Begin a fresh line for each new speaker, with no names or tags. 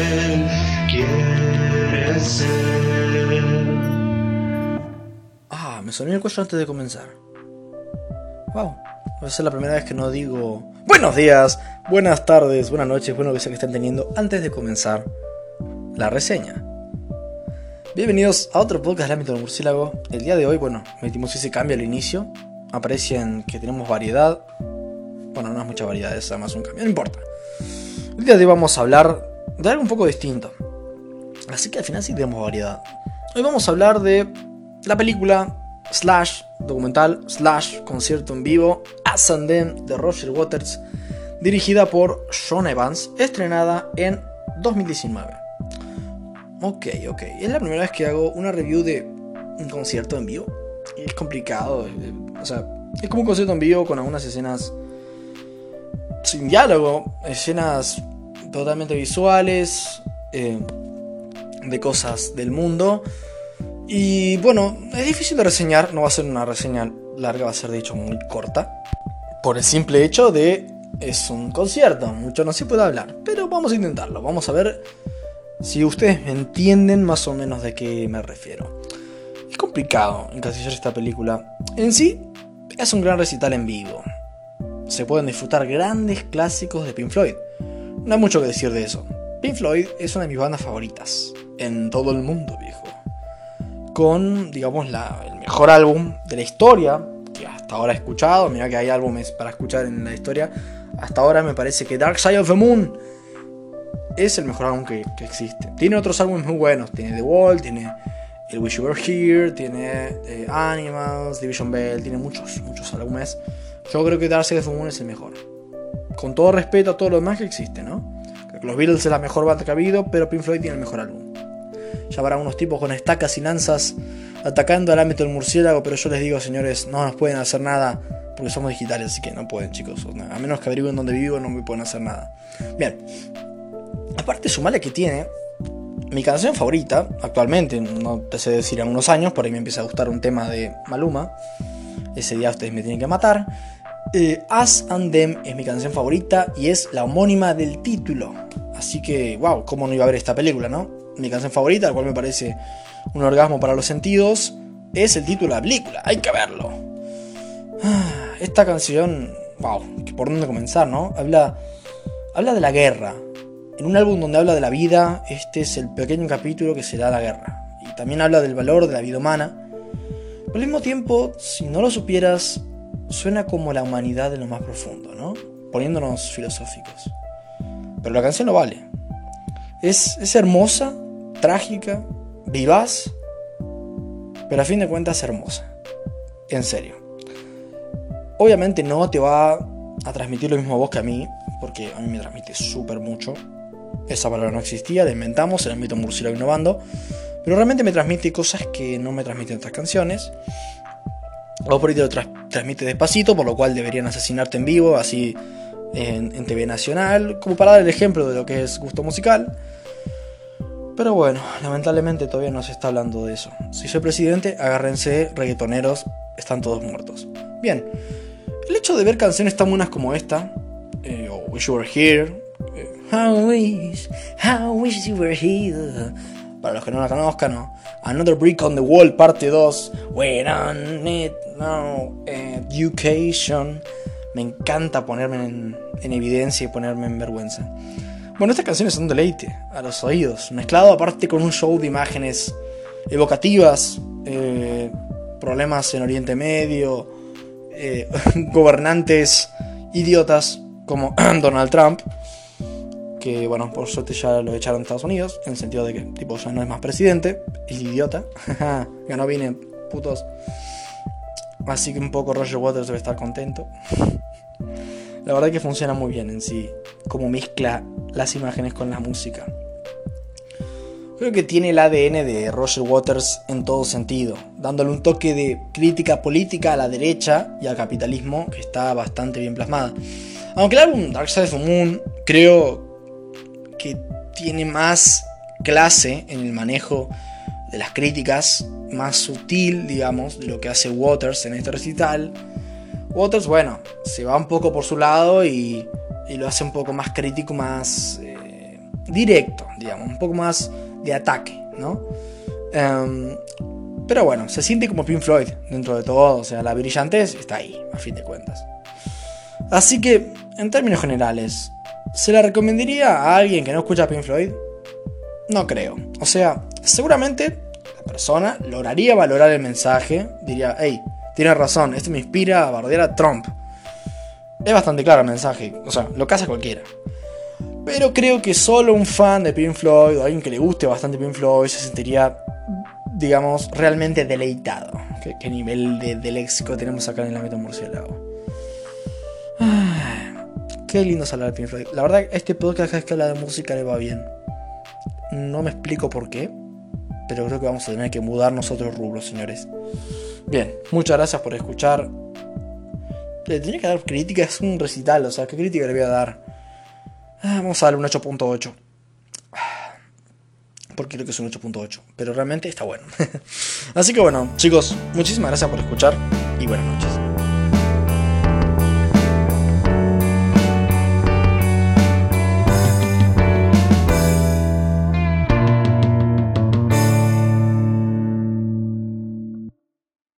Él quiere ser.
Ah, me sonó el cuello antes de comenzar. Wow, va a ser la primera vez que no digo buenos días, buenas tardes, buenas noches, bueno que sea que estén teniendo antes de comenzar la reseña. Bienvenidos a otro podcast del ámbito del murciélago. El día de hoy, bueno, metimos ese cambio al inicio. Aparecen que tenemos variedad. Bueno, no es mucha variedad, es además un cambio, no importa. El día de hoy vamos a hablar de algo un poco distinto. Así que al final sí tenemos variedad. Hoy vamos a hablar de la película slash documental slash concierto en vivo As and Them de Roger Waters, dirigida por Sean Evans, estrenada en 2019. Ok, ok. Es la primera vez que hago una review de un concierto en vivo. Es complicado. eh, O sea, es como un concierto en vivo con algunas escenas sin diálogo. Escenas totalmente visuales. eh, de cosas del mundo. Y bueno, es difícil de reseñar. No va a ser una reseña larga, va a ser de hecho muy corta. Por el simple hecho de... Es un concierto, mucho no se puede hablar. Pero vamos a intentarlo. Vamos a ver si ustedes entienden más o menos de qué me refiero. Es complicado encasillar esta película. En sí, es un gran recital en vivo. Se pueden disfrutar grandes clásicos de Pink Floyd. No hay mucho que decir de eso. Pink Floyd es una de mis bandas favoritas en todo el mundo, viejo. Con, digamos, la- el mejor álbum de la historia que hasta ahora he escuchado. Mira que hay álbumes para escuchar en la historia. Hasta ahora me parece que Dark Side of the Moon es el mejor álbum que, que existe. Tiene otros álbumes muy buenos. Tiene The Wall, tiene El Wish You Were Here, tiene eh, Animals, Division Bell, tiene muchos, muchos álbumes. Yo creo que of the Moon es el mejor. Con todo respeto a todo lo demás que existe, ¿no? Creo que los Beatles es la mejor banda que ha habido, pero Pink Floyd tiene el mejor álbum. Ya habrá unos tipos con estacas y lanzas atacando al ámbito del murciélago, pero yo les digo, señores, no nos pueden hacer nada porque somos digitales, así que no pueden, chicos. A menos que averigüen dónde vivo, no me pueden hacer nada. Bien. Aparte, sumale que tiene mi canción favorita, actualmente, no te sé decir en unos años, por ahí me empieza a gustar un tema de Maluma. Ese día ustedes me tienen que matar. Eh, As and Them es mi canción favorita y es la homónima del título. Así que, wow, cómo no iba a ver esta película, ¿no? Mi canción favorita, la cual me parece un orgasmo para los sentidos, es el título de la película. Hay que verlo. Ah, Esta canción, wow, por dónde comenzar, ¿no? Habla, habla de la guerra. En un álbum donde habla de la vida, este es el pequeño capítulo que será la guerra. Y también habla del valor de la vida humana. Pero al mismo tiempo, si no lo supieras, suena como la humanidad de lo más profundo, ¿no? Poniéndonos filosóficos. Pero la canción lo vale. Es, es hermosa, trágica, vivaz, pero a fin de cuentas hermosa. En serio. Obviamente no te va a transmitir lo mismo a vos que a mí, porque a mí me transmite súper mucho. Esa palabra no existía, la inventamos, el ámbito murciélago innovando. Pero realmente me transmite cosas que no me transmiten otras canciones. O por ahí te lo tras- transmite despacito, por lo cual deberían asesinarte en vivo, así en, TV Nacional, como para dar el ejemplo de lo que es gusto musical. Pero bueno, lamentablemente todavía no se está hablando de eso. Si soy presidente, agárrense, reggaetoneros, están todos muertos. Bien, el hecho de ver canciones tan buenas como esta, eh, o Wish Were Here, How wish, how wish you were here. Para los que no la conozcan, ¿no? Another Brick on the Wall, parte 2. We don't need no education. Me encanta ponerme en, en evidencia y ponerme en vergüenza. Bueno, estas canciones son un deleite a los oídos, mezclado aparte con un show de imágenes evocativas, eh, problemas en Oriente Medio, eh, gobernantes idiotas como Donald Trump, que bueno, por suerte ya lo echaron de Estados Unidos, en el sentido de que tipo ya no es más presidente, el idiota, ganó vine, putos. Así que un poco Roger Waters debe estar contento. La verdad que funciona muy bien en sí, como mezcla las imágenes con la música. Creo que tiene el ADN de Roger Waters en todo sentido, dándole un toque de crítica política a la derecha y al capitalismo que está bastante bien plasmada. Aunque el álbum Dark Side of the Moon creo que tiene más clase en el manejo de las críticas más sutil, digamos, de lo que hace Waters en este recital. Waters, bueno, se va un poco por su lado y, lo hace un poco más crítico, más eh, directo, digamos, un poco más de ataque, ¿no? Em, pero bueno, se siente como Pink Floyd dentro de todo, o sea, la brillantez está ahí, a fin de cuentas. Así que, en términos generales, ¿se la recomendaría a alguien que no escucha Pink Floyd? No creo. O sea, seguramente la persona lograría valorar el mensaje, diría, hey, tienes razón, esto me inspira a bardear a Trump. Es bastante claro el mensaje, o sea, lo casa cualquiera. Pero creo que solo un fan de Pink Floyd o alguien que le guste bastante Pink Floyd se sentiría, digamos, realmente deleitado. ¿Qué, nivel de, léxico tenemos acá en la meta murciélago? Ah, qué lindo es hablar de Pink. La verdad, este podcast cada vez que habla de música le va bien. No me explico por qué, pero creo que vamos a tener que mudar nosotros rubros, señores. Bien, muchas gracias por escuchar. Le tenía que dar crítica, es un recital, o sea, ¿qué crítica le voy a dar? Ah, vamos a darle un 8.8. Porque creo que es un 8.8. Pero realmente está bueno. Así que bueno, chicos, muchísimas gracias por escuchar y buenas noches.